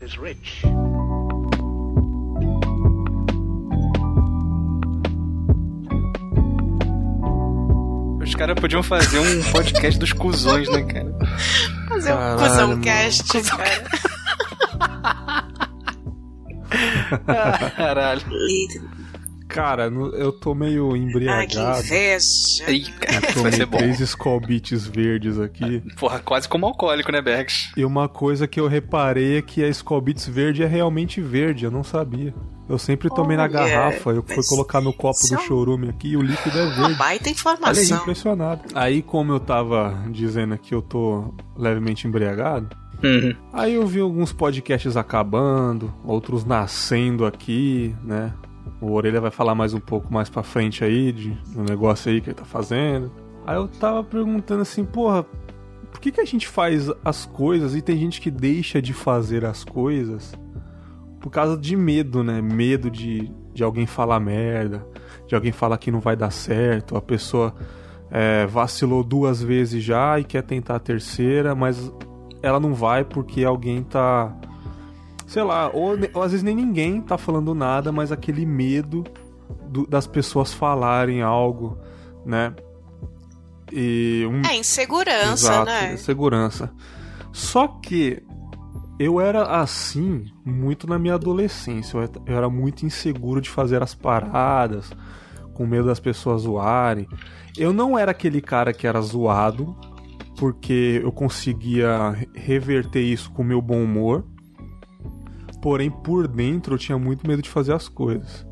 is rich. Os caras podiam fazer um podcast dos cuzões, né, cara? Fazer um Caralho, cuzão mano. cast, cara. Caralho. E- Cara, eu tô meio Ai, que embriagado. inveja. Cara, Eu vai tomei ser bom. três Skull Beats verdes aqui. Porra, quase como alcoólico, né, Bergs? E uma coisa que eu reparei é que a Skull Beats verde é realmente verde, eu não sabia. Eu sempre tomei na Olha, garrafa, eu fui colocar no copo do chorume aqui e o líquido é Uma verde. baita Olha aí, informação. impressionado. Aí, como eu tava dizendo aqui, eu tô levemente embriagado. Uhum. Aí eu vi alguns podcasts acabando, outros nascendo aqui, né? O Orelha vai falar mais um pouco mais pra frente aí de, do negócio aí que ele tá fazendo. Aí eu tava perguntando assim, porra, por que, que a gente faz as coisas e tem gente que deixa de fazer as coisas por causa de medo, né? Medo de, de alguém falar merda, de alguém falar que não vai dar certo, a pessoa é, vacilou duas vezes já e quer tentar a terceira, mas ela não vai porque alguém tá. Sei lá, ou, ou às vezes nem ninguém tá falando nada, mas aquele medo do- das pessoas falarem algo, né? E um, É, insegurança, Exato, né? segurança. Só que eu era assim muito na minha adolescência. Eu era muito inseguro de fazer as paradas, com medo das pessoas zoarem. Eu não era aquele cara que era zoado, porque eu conseguia re- reverter isso com o meu bom humor. Porém, por dentro eu tinha muito medo de fazer as coisas.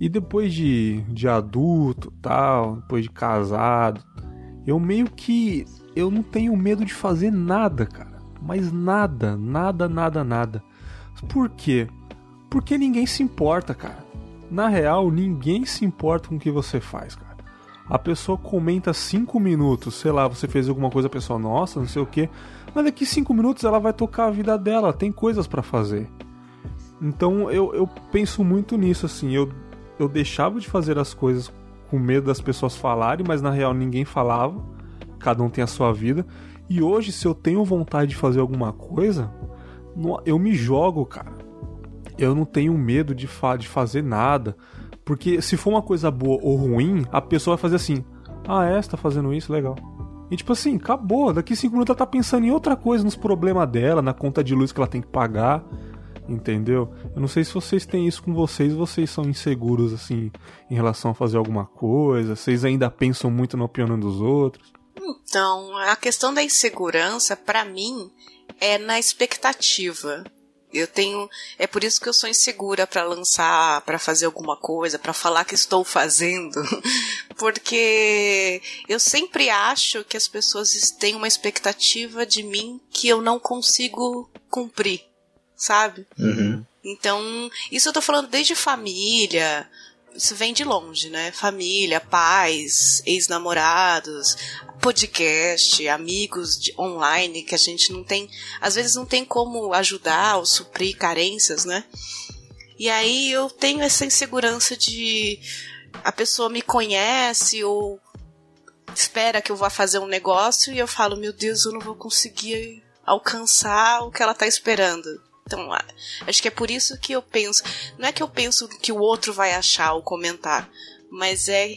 E depois de, de adulto, tal, depois de casado, eu meio que eu não tenho medo de fazer nada, cara. Mas nada, nada, nada, nada. Por quê? Porque ninguém se importa, cara. Na real, ninguém se importa com o que você faz, cara. A pessoa comenta cinco minutos, sei lá, você fez alguma coisa, a pessoa, nossa, não sei o quê. Mas daqui cinco minutos ela vai tocar a vida dela, tem coisas pra fazer. Então eu, eu penso muito nisso, assim. Eu, eu deixava de fazer as coisas com medo das pessoas falarem, mas na real ninguém falava. Cada um tem a sua vida. E hoje, se eu tenho vontade de fazer alguma coisa, eu me jogo, cara. Eu não tenho medo de, fa de fazer nada. Porque se for uma coisa boa ou ruim, a pessoa vai fazer assim: Ah, é, você tá fazendo isso, legal. E tipo assim, acabou. Daqui cinco minutos ela tá pensando em outra coisa, nos problemas dela, na conta de luz que ela tem que pagar. Entendeu? Eu não sei se vocês têm isso com vocês, vocês são inseguros assim em relação a fazer alguma coisa, vocês ainda pensam muito na opinião dos outros. Então, a questão da insegurança, pra mim, é na expectativa. Eu tenho, é por isso que eu sou insegura pra lançar, pra fazer alguma coisa, pra falar que estou fazendo, porque eu sempre acho que as pessoas têm uma expectativa de mim que eu não consigo cumprir, sabe? Uhum. Então, isso eu tô falando desde família, isso vem de longe, né? Família, pais, ex-namorados, podcast, amigos de- online que a gente não tem, às vezes não tem como ajudar ou suprir carências, né? E aí eu tenho essa insegurança de a pessoa me conhece ou espera que eu vá fazer um negócio e eu falo, meu Deus, eu não vou conseguir alcançar o que ela tá esperando. Então, acho que é por isso que eu penso. Não é que eu penso que o outro vai achar ou comentar, mas é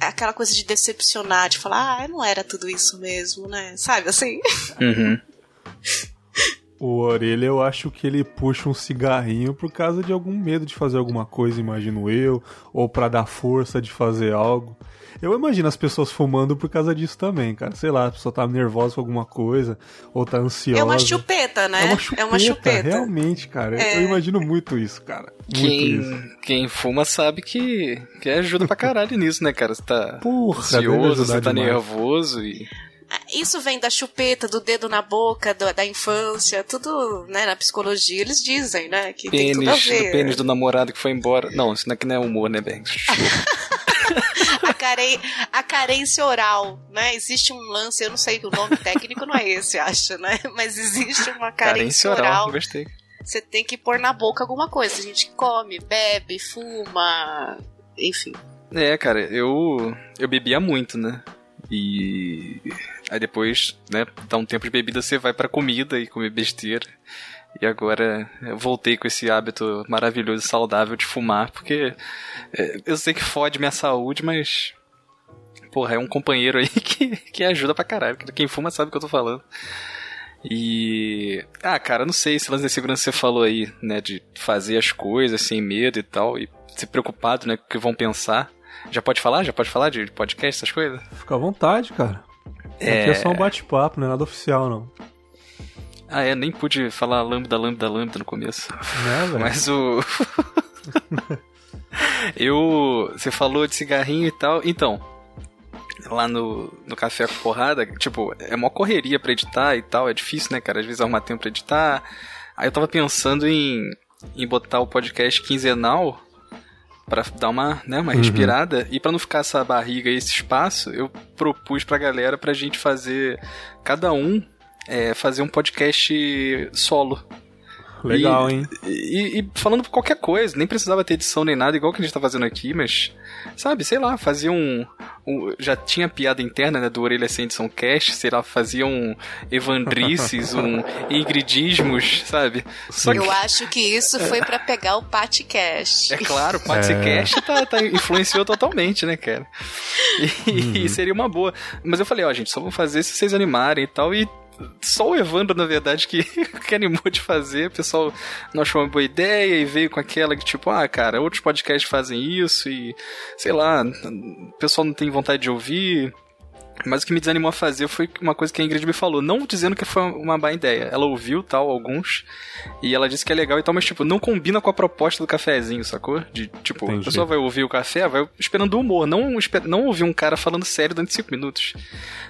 aquela coisa de decepcionar, de falar, ah, não era tudo isso mesmo, né? Sabe assim? Uhum. O Orelha, eu acho que ele puxa um cigarrinho por causa de algum medo de fazer alguma coisa, imagino eu, ou pra dar força de fazer algo. Eu imagino as pessoas fumando por causa disso também, cara. Sei lá, a pessoa tá nervosa com alguma coisa, ou tá ansiosa. É uma chupeta, né? É uma chupeta, realmente, cara. É. Eu imagino muito isso, cara. Muito isso. Quem, quem fuma sabe que, que ajuda pra caralho nisso, né, cara? Você tá Porra, deve ansioso, você tá demais. nervoso e. Isso vem da chupeta, do dedo na boca, do- da infância, tudo, né? Na psicologia eles dizem, né? Que tem tudo a Pênis, do ver. pênis do namorado que foi embora. Não, isso aqui não é humor, né, Bergs? a, care... a carência oral, né? Existe um lance, eu não sei, o nome técnico não é esse, acho, né? Mas existe uma carência, Carência oral, oral. gostei. Você tem que pôr na boca alguma coisa. A gente come, bebe, fuma, enfim. É, cara, eu eu bebia muito, né? E aí depois, né, dá um tempo de bebida, você vai pra comida e comer besteira. E agora eu voltei com esse hábito maravilhoso e saudável de fumar, porque é, eu sei que fode minha saúde, mas. Porra, é um companheiro aí que, que ajuda pra caralho. Quem fuma sabe o que eu tô falando. E. Ah, cara, não sei, esse lance da segurança que você falou aí, né? De fazer as coisas sem medo e tal, e ser preocupado, né? Com o que vão pensar. Já pode falar? Já pode falar de podcast, essas coisas? Fica à vontade, cara. É... Aqui é só um bate-papo, não é nada oficial, não. Ah, é, nem pude falar lambda, lambda, lambda no começo. Né, velho? Mas o. eu. Você falou de cigarrinho e tal. Então, lá no, no Café com Porrada, tipo, é uma correria pra editar e tal. É difícil, né, cara? Às vezes arrumar tempo pra editar. Aí eu tava pensando em, em botar o podcast quinzenal para dar uma, né, uma uhum. respirada e para não ficar essa barriga e esse espaço, eu propus pra galera pra gente fazer cada um é, fazer um podcast solo. Legal, e, hein? E, e, falando qualquer coisa, nem precisava ter edição nem nada, igual que a gente tá fazendo aqui, mas, sabe, sei lá, fazia um. um já tinha piada interna né, do Orelha Sem Edição Cast, sei lá, fazia um Evandrices, um Ingridismos, sabe? Só Eu que... acho que isso foi para pegar o Patcast. É claro, o Patcast é. tá, tá, influenciou totalmente, né, cara? E, uhum. e seria uma boa. Mas eu falei, ó, gente, só vou fazer se vocês animarem e tal, e só o Evandro, na verdade, que, que animou de fazer. O pessoal não achou uma boa ideia e veio com aquela que, tipo, ah, cara, outros podcasts fazem isso e, sei lá, o pessoal não tem vontade de ouvir. Mas o que me desanimou a fazer foi uma coisa que a Ingrid me falou, não dizendo que foi uma má ideia. Ela ouviu tal, alguns, e ela disse que é legal e tal, mas tipo, não combina com a proposta do cafezinho, sacou? De tipo, Entendi. a pessoa vai ouvir o café, vai esperando humor, não, não ouvir um cara falando sério durante cinco minutos.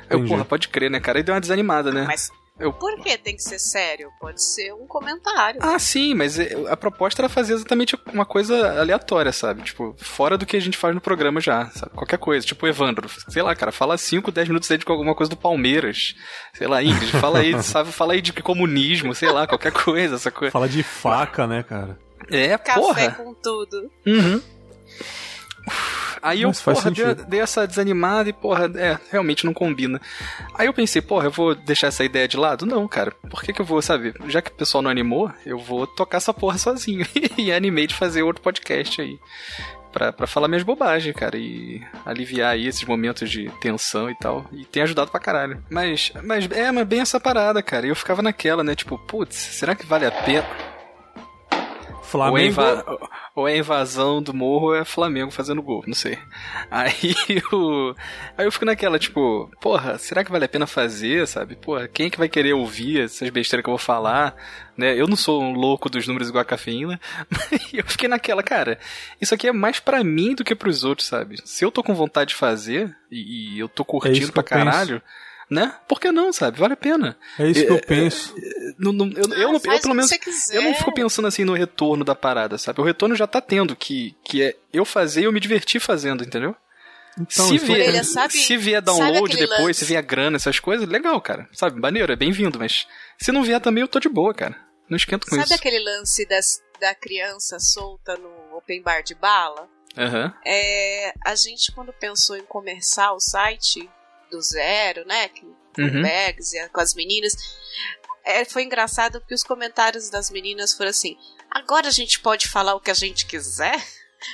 Eu, porra, pode crer, né, cara? E deu uma desanimada, né? Mas eu... Por que tem que ser sério? Pode ser um comentário. Ah, sim, mas é, a proposta era fazer exatamente uma coisa aleatória, sabe? Tipo, fora do que a gente faz no programa já, sabe? Qualquer coisa. Tipo, Evandro, sei lá, cara, fala 5, 10 minutos aí de alguma coisa do Palmeiras. Sei lá, Ingrid, fala aí, sabe? Fala aí de comunismo, sei lá, qualquer coisa, essa coisa. Fala de faca, né, cara? É, Café porra. Café com tudo. Uhum. Aí eu, porra, dei, dei, essa desanimada e, porra, é, realmente não combina. Aí eu pensei, porra, eu vou deixar essa ideia de lado? Não, cara. Por que que eu vou, sabe? Já que o pessoal não animou, eu vou tocar essa porra sozinho. e animei de fazer outro podcast aí. Pra, pra falar minhas bobagens, cara, e aliviar aí esses momentos de tensão e tal. E tem ajudado pra caralho. Mas, mas é, mas bem essa parada, cara. E eu ficava naquela, né? Tipo, putz, será que vale a pena? Flamengo. Ou é, inva... ou é invasão do morro ou é Flamengo fazendo gol, não sei. Aí eu. Aí eu fico naquela, tipo, porra, será que vale a pena fazer, sabe? Porra, quem é que vai querer ouvir essas besteiras que eu vou falar? Né? Eu não sou um louco dos números igual a cafeína, mas eu fiquei naquela, cara, isso aqui é mais para mim do que pros outros, sabe? Se eu tô com vontade de fazer e, e eu tô curtindo é pra caralho. Penso né? Por que não, sabe? Vale a pena. É isso que eu é, penso. É, eu, eu, eu, eu, pelo menos, eu não fico pensando assim no retorno da parada, sabe? O retorno já tá tendo, que, que é eu fazer e eu me divertir fazendo, entendeu? Então, se, vier, sabe, se vier download depois, lance? se vier grana, essas coisas, legal, cara. Sabe, maneiro, é bem-vindo, mas se não vier também, eu tô de boa, cara. Não esquento com sabe isso. Sabe aquele lance das, da criança solta no open bar de bala? Uhum. É, a gente, quando pensou em começar o site, do zero, né? Que, uhum. bags, com as meninas. É, foi engraçado porque os comentários das meninas foram assim: agora a gente pode falar o que a gente quiser?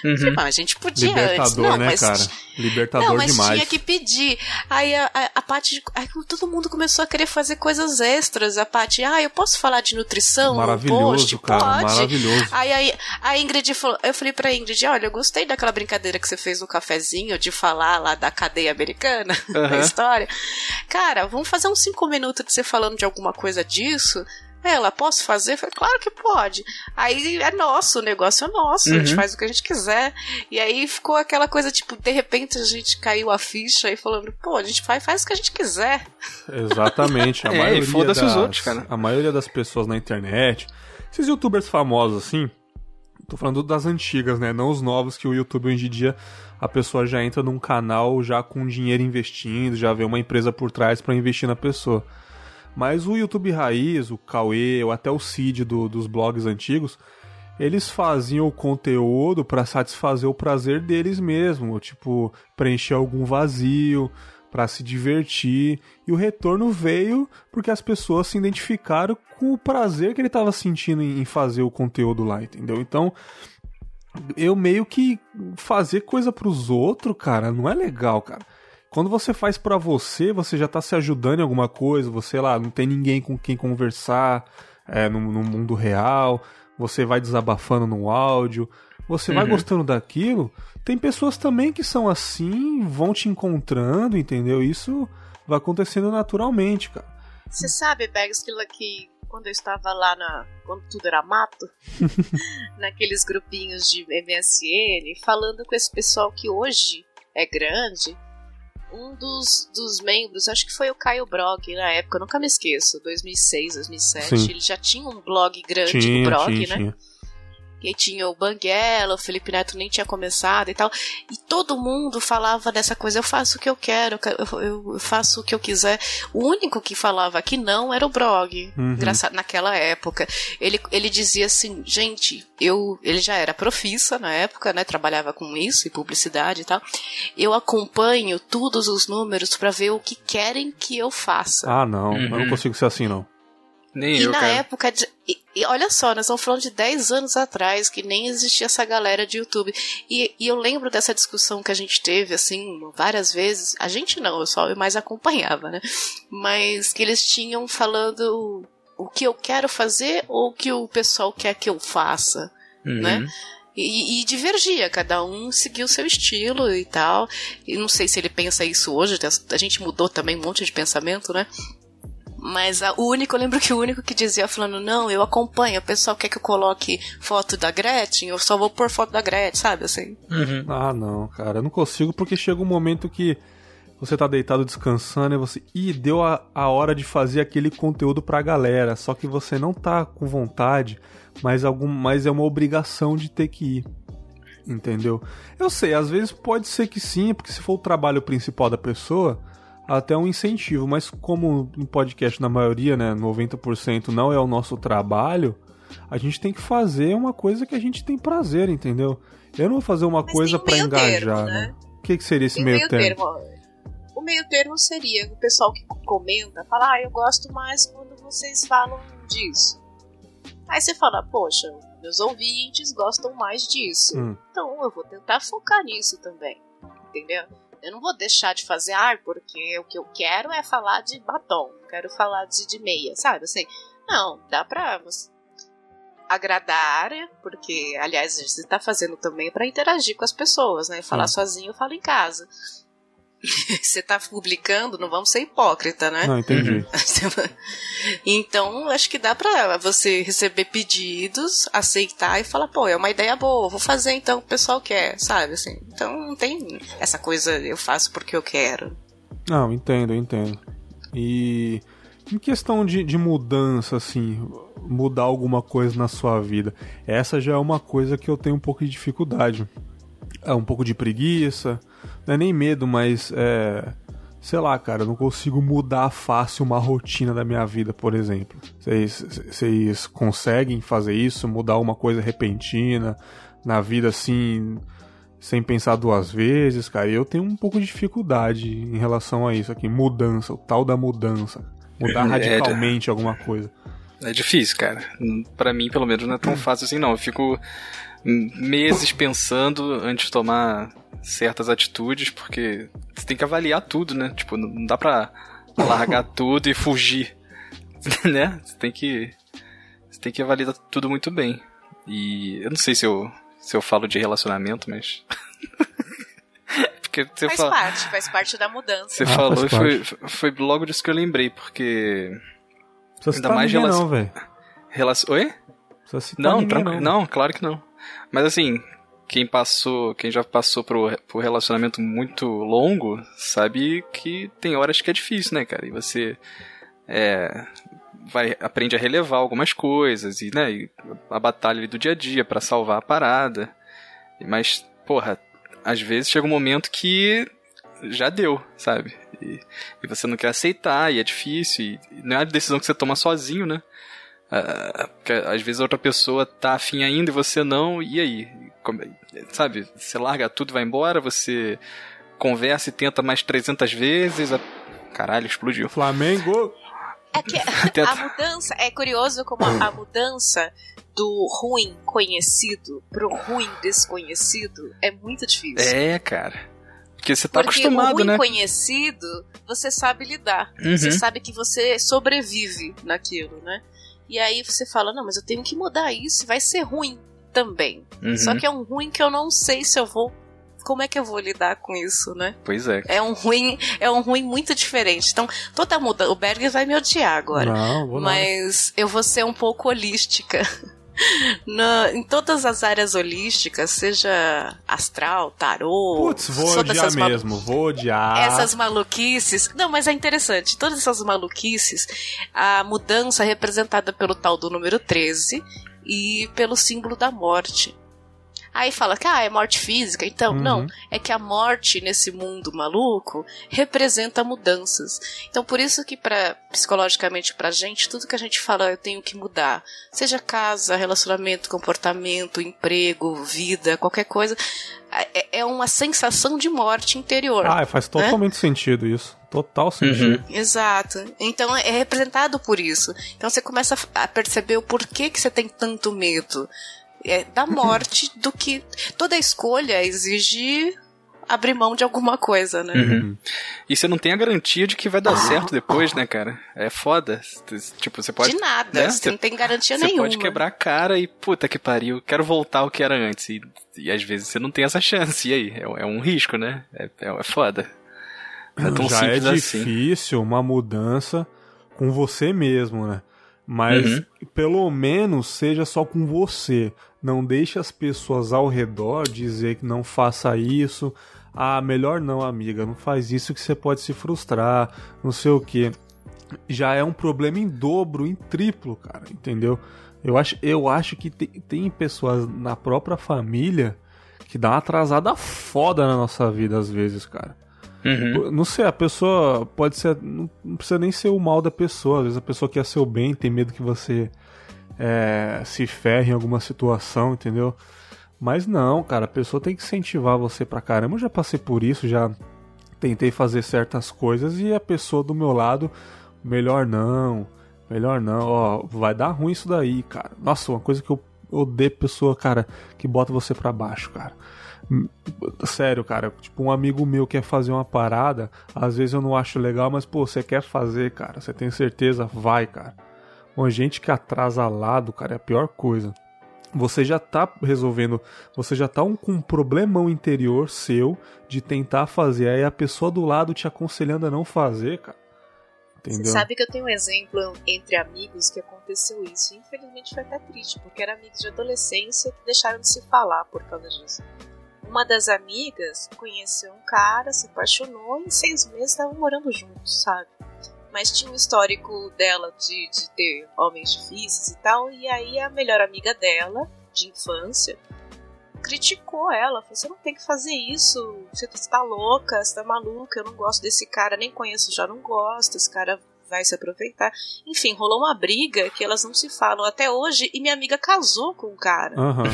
Uhum. A gente podia Libertador, antes. Não, né, mas, cara? Libertador não, mas demais. tinha que pedir. Aí a, a, a parte. Aí todo mundo começou a querer fazer coisas extras. A parte, ah, eu posso falar de nutrição? Maravilhoso, post? cara. Pode. Maravilhoso. Aí, aí a Ingrid falou, eu falei pra Ingrid, olha, eu gostei daquela brincadeira que você fez no cafezinho de falar lá da cadeia americana, uhum. da história. Cara, vamos fazer uns cinco minutos de você falando de alguma coisa disso? Ela, posso fazer? Eu falei, claro que pode. Aí é nosso, o negócio é nosso, uhum. a gente uhum. faz o que a gente quiser. E aí ficou aquela coisa, tipo, de repente a gente caiu a ficha e falando, pô, a gente faz, faz o que a gente quiser. Exatamente. A é, maioria foda-se das, os outros, cara. A maioria das pessoas na internet, esses youtubers famosos assim, tô falando das antigas, né? Não os novos que o YouTube hoje em dia a pessoa já entra num canal já com dinheiro investindo, já vê uma empresa por trás para investir na pessoa. Mas o YouTube Raiz, o Cauê, ou até o Cid do, dos blogs antigos, eles faziam o conteúdo para satisfazer o prazer deles mesmo, tipo, preencher algum vazio, para se divertir. E o retorno veio porque as pessoas se identificaram com o prazer que ele estava sentindo em fazer o conteúdo lá, entendeu? Então, eu meio que fazer coisa pros outros, cara, não é legal, cara. Quando você faz para você, você já tá se ajudando em alguma coisa, você lá, não tem ninguém com quem conversar é, no, no mundo real, você vai desabafando no áudio, você uhum. vai gostando daquilo. Tem pessoas também que são assim, vão te encontrando, entendeu? Isso vai acontecendo naturalmente, cara. Você sabe, Bags, que quando eu estava lá na. quando tudo era mato, naqueles grupinhos de MSN, falando com esse pessoal que hoje é grande, um dos, dos membros, acho que foi o Caio Brog na época, eu nunca me esqueço, 2006, 2007, Sim. ele já tinha um blog grande tinha, do Brog, tinha, né? Tinha. E aí tinha o Banguela, o Felipe Neto nem tinha começado e tal. E todo mundo falava dessa coisa, eu faço o que eu quero, eu, faço o que eu quiser. O único que falava que não era o Brog, uhum. engraçado, naquela época. Ele, ele dizia assim, gente, eu, ele já era profissa na época, né, trabalhava com isso e publicidade e tal. Eu acompanho todos os números para ver o que querem que eu faça. Ah, não, uhum. eu não uhum. consigo ser assim não. Nem e eu, na cara. época de, e, e, olha só, nós estamos falando de 10 anos atrás, que nem existia essa galera de YouTube. E, e, eu lembro dessa discussão que a gente teve, assim, várias vezes. A gente não, eu só eu mais acompanhava, né? Mas que eles tinham falando o que eu quero fazer ou o que o pessoal quer que eu faça, uhum. né? E, e, divergia, cada um seguiu o seu estilo e tal. E não sei se ele pensa isso hoje, a gente mudou também um monte de pensamento, né? Mas a, o único, eu lembro que o único que dizia falando, não, eu acompanho, o pessoal quer que eu coloque foto da Gretchen, eu só vou pôr foto da Gretchen, sabe assim? Uhum. Ah, não, cara, eu não consigo porque chega um momento que você tá deitado descansando e você. Ih, deu a, a hora de fazer aquele conteúdo pra galera. Só que você não tá com vontade, mas, algum, mas é uma obrigação de ter que ir. Entendeu? Eu sei, às vezes pode ser que sim, porque se for o trabalho principal da pessoa, até um incentivo, mas como no podcast na maioria, né, 90% não é o nosso trabalho, a gente tem que fazer uma coisa que a gente tem prazer, entendeu? Eu não vou fazer uma mas coisa para engajar, termo, né? né? O que, que seria esse meio, meio termo? termo? O meio termo seria o pessoal que comenta, fala, ah, eu gosto mais quando vocês falam disso. Aí você fala, poxa, meus ouvintes gostam mais disso. Hum. Então eu vou tentar focar nisso também. Entendeu? Eu não vou deixar de fazer, ah, porque o que eu quero é falar de batom, quero falar de, de meia, sabe? Assim, não, dá pra agradar, porque, aliás, você está fazendo também para interagir com as pessoas, né? Falar sozinho, fala em casa. você tá publicando, não vamos ser hipócrita, né? Não, entendi. então, acho que dá pra você receber pedidos, aceitar e falar, pô, é uma ideia boa, vou fazer então o que o pessoal quer, sabe? Assim, então não tem essa coisa, eu faço porque eu quero. Não, entendo, entendo. E em questão de, de mudança, assim, mudar alguma coisa na sua vida, essa já é uma coisa que eu tenho um pouco de dificuldade. É um pouco de preguiça, não é nem medo, mas é. Sei lá, cara, eu não consigo mudar fácil uma rotina da minha vida, por exemplo. Vocês conseguem fazer isso? Mudar uma coisa repentina na vida assim, sem pensar duas vezes, cara? Eu tenho um pouco de dificuldade em relação a isso aqui. Mudança, o tal da mudança. Mudar é, radicalmente é, alguma coisa. É difícil, cara. para mim, pelo menos, não é tão fácil assim, não. Eu fico meses pensando antes de tomar certas atitudes, porque você tem que avaliar tudo, né? Tipo, não dá pra largar tudo e fugir, né? Você tem que você tem que avaliar tudo muito bem. E eu não sei se eu se eu falo de relacionamento, mas porque você faz fala... parte, faz parte da mudança. Você ah, falou e foi, foi logo disso que eu lembrei, porque você ainda mais relação não, velho. Relacion... Oi? Não, tranquilo. Não. não, claro que não. Mas assim, quem passou, quem já passou por, por relacionamento muito longo, sabe que tem horas que é difícil, né, cara? E você é, vai aprende a relevar algumas coisas e, né, e a batalha do dia a dia para salvar a parada. Mas, porra, às vezes chega um momento que já deu, sabe? E, e você não quer aceitar, e é difícil, e, não é uma decisão que você toma sozinho, né? Uh, porque às vezes a outra pessoa tá afim ainda e você não, e aí? Como, sabe? Você larga tudo e vai embora, você conversa e tenta mais 300 vezes. A... Caralho, explodiu. Flamengo. É que a mudança é curioso como a, a mudança do ruim conhecido pro ruim desconhecido é muito difícil. É, cara. Porque você tá Porque acostumado, o ruim né? conhecido, você sabe lidar. Uhum. Você sabe que você sobrevive naquilo, né? E aí você fala, não, mas eu tenho que mudar isso, vai ser ruim também. Uhum. Só que é um ruim que eu não sei se eu vou. Como é que eu vou lidar com isso, né? Pois é. É um ruim, é um ruim muito diferente. Então, toda muda. O Berger vai me odiar agora. Não, vou não. Mas eu vou ser um pouco holística. Na- em todas as áreas holísticas, seja astral, tarô, Putz, vou odiar mesmo, vou odiar. essas maluquices. Não, mas é interessante. Todas essas maluquices, a mudança é representada pelo tal do número 13 e pelo símbolo da morte. Aí fala que ah, é morte física. Então, Uhum. não. É que a morte nesse mundo maluco representa mudanças. Então, por isso que para psicologicamente pra gente, tudo que a gente fala eu tenho que mudar. Seja casa, relacionamento, comportamento, emprego, vida, qualquer coisa. É, é uma sensação de morte interior. Ah, faz totalmente sentido isso. Total sentido. Exato. Então é representado por isso. Então você começa a perceber o porquê que você tem tanto medo é, da morte do que toda escolha exige abrir mão de alguma coisa, né? Uhum. E você não tem a garantia de que vai dar certo depois, né, cara? É foda. Tipo, você pode. de nada. né? Você não tem garantia Você nenhuma. pode quebrar a cara e, puta que pariu, quero voltar ao que era antes. E, e às vezes você não tem essa chance. E aí? É, é um risco, né? É, é, é foda. Não é tão Já é simples assim. difícil uma mudança com você mesmo, né? Mas Uhum. pelo menos seja só com você. Não deixe as pessoas ao redor dizer que não faça isso. Ah, melhor não, amiga. Não faz isso que você pode se frustrar. Não sei o que. Já é um problema em dobro, em triplo, cara. Entendeu? Eu acho, eu acho que tem, tem pessoas na própria família que dá uma atrasada foda na nossa vida às vezes, cara. Uhum. Não sei, a pessoa pode ser. Não precisa nem ser o mal da pessoa. Às vezes a pessoa quer seu bem, tem medo que você é, se ferre em alguma situação, entendeu? Mas não, cara, a pessoa tem que incentivar você pra caramba. Eu já passei por isso, já tentei fazer certas coisas e a pessoa do meu lado, melhor não, melhor não, ó, vai dar ruim isso daí, cara. Nossa, uma coisa que eu odeio pessoa, cara, que bota você pra baixo, cara. Sério, cara, tipo, um amigo meu quer fazer uma parada, às vezes eu não acho legal, mas pô, você quer fazer, cara, você tem certeza, vai, cara. Uma gente que atrasa lado, cara, é a pior coisa. Você já tá resolvendo, você já tá um, com um problemão interior seu de tentar fazer, aí a pessoa do lado te aconselhando a não fazer, cara. Entendeu? Você sabe que eu tenho um exemplo entre amigos que aconteceu isso. Infelizmente foi até triste, porque eram amigos de adolescência que deixaram de se falar por causa disso. Uma das amigas conheceu um cara, se apaixonou e em seis meses estavam morando juntos, sabe? Mas tinha um histórico dela de, de ter homens difíceis e tal, e aí a melhor amiga dela, de infância, criticou ela. Falou: Você não tem que fazer isso, você tá louca, você tá maluca, eu não gosto desse cara, nem conheço, já não gosto, esse cara vai se aproveitar. Enfim, rolou uma briga que elas não se falam até hoje e minha amiga casou com o cara. Aham.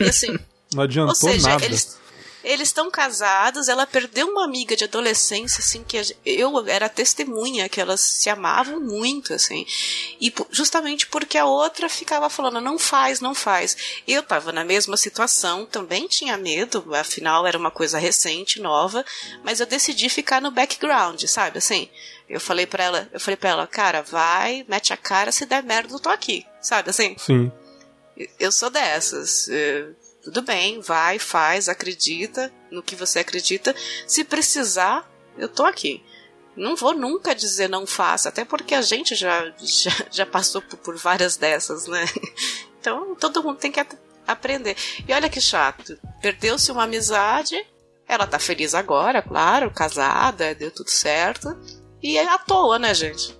E assim, Não adiantou ou seja, nada. eles eles estão casados, ela perdeu uma amiga de adolescência, assim, que eu era testemunha, que elas se amavam muito, assim. E justamente porque a outra ficava falando, não faz, não faz. Eu tava na mesma situação, também tinha medo, afinal era uma coisa recente, nova, mas eu decidi ficar no background, sabe, assim. Eu falei pra ela, eu falei para ela, cara, vai, mete a cara, se der merda, eu tô aqui, sabe, assim. Sim. Eu sou dessas. Tudo bem, vai, faz, acredita no que você acredita. Se precisar, eu tô aqui. Não vou nunca dizer não faça, até porque a gente já, já, já passou por, várias dessas, né? Então todo mundo tem que ap- aprender. E olha que chato. Perdeu-se uma amizade, ela tá feliz agora, claro, casada, deu tudo certo. E é à toa, né, gente?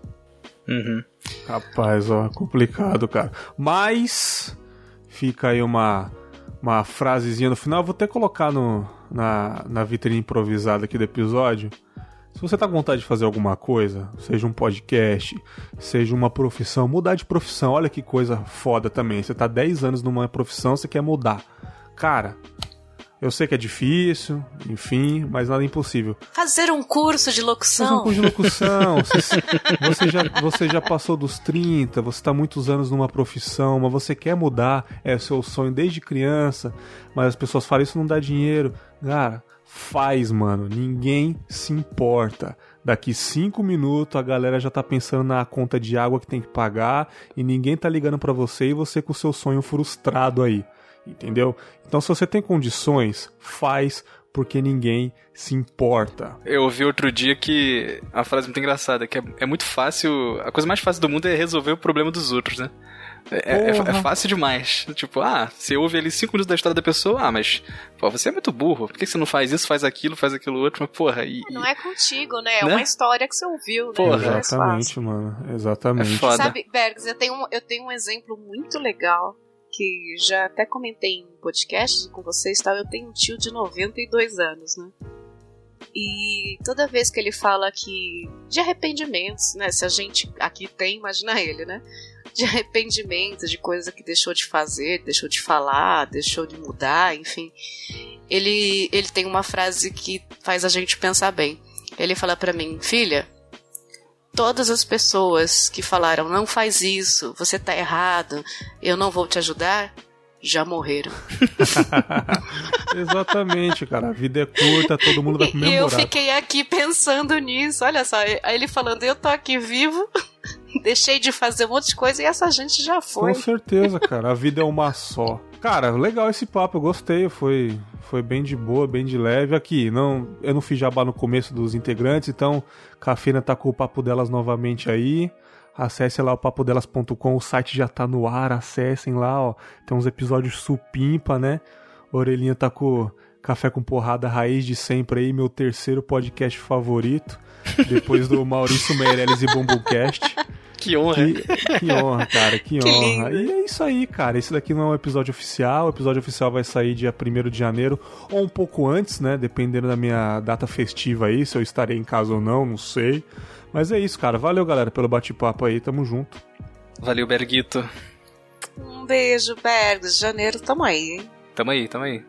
Uhum. Rapaz, ó, complicado, cara. Mas fica aí uma, uma frasezinha no final. Vou até colocar no, na, na vitrine improvisada aqui do episódio. Se você tá com vontade de fazer alguma coisa, seja um podcast, seja uma profissão, mudar de profissão, olha que coisa foda também. Você tá 10 anos numa profissão, você quer mudar. Cara, Eu sei que é difícil, enfim, mas nada é impossível. Fazer um curso de locução. Fazer um curso de locução. você, já, você já passou dos 30, você está muitos anos numa profissão, mas você quer mudar, é o seu sonho desde criança, mas as pessoas falam isso não dá dinheiro. Cara, faz, mano. Ninguém se importa. Daqui cinco minutos a galera já tá pensando na conta de água que tem que pagar e ninguém tá ligando para você e você com o seu sonho frustrado aí. Entendeu? Então, se você tem condições, faz porque ninguém se importa. Eu ouvi outro dia que a frase muito engraçada, que é, é muito fácil, a coisa mais fácil do mundo é resolver o problema dos outros, né? É, é, é, fácil demais. Tipo, ah, você ouve ali cinco minutos da história da pessoa, ah, mas, pô, você é muito burro. Por que você não faz isso, faz aquilo, faz aquilo outro? Mas, porra, e. Não é contigo, né? É né? uma história que você ouviu, né? Porra. Exatamente, mano. Exatamente. É foda. Sabe, Bergs, eu tenho, eu tenho um exemplo muito legal que já até comentei em podcast com vocês, tá? Eu tenho um tio de 92 anos, né? E toda vez que ele fala que de arrependimentos, né? Se a gente aqui tem, imagina ele, né? de arrependimento, de coisa que deixou de fazer, deixou de falar, deixou de mudar, enfim. Ele, ele tem uma frase que faz a gente pensar bem. Ele fala para mim, filha, todas as pessoas que falaram não faz isso, você tá errado, eu não vou te ajudar, já morreram. Exatamente, cara. A vida é curta, todo mundo vai comemorar. E eu fiquei aqui pensando nisso. Olha só, ele falando, eu tô aqui vivo, deixei de fazer um monte de coisa e essa gente já foi. Com certeza, cara. A vida é uma só. Cara, legal esse papo, eu gostei. Foi, foi bem de boa, bem de leve. Aqui, não, eu não fiz jabá no começo dos integrantes, então Cafina tá com o papo delas novamente aí. Acesse lá o papodelas.com, o site já tá no ar, acessem lá, ó. Tem uns episódios supimpa, né? Orelhinha tá com Café com Porrada Raiz de sempre aí, meu terceiro podcast favorito. Depois do Maurício Meirelles e Bumblecast. Que honra. Que, que honra, cara, que, que honra. Lindo. E é isso aí, cara. Esse daqui não é um episódio oficial. O episódio oficial vai sair dia 1 de janeiro, ou um pouco antes, né? Dependendo da minha data festiva aí, se eu estarei em casa ou não, não sei. Mas é isso, cara. Valeu, galera, pelo bate-papo aí. Tamo junto. Valeu, Berguito. Um beijo, Bergs. Janeiro, tamo aí, hein? Tamo aí, tamo aí.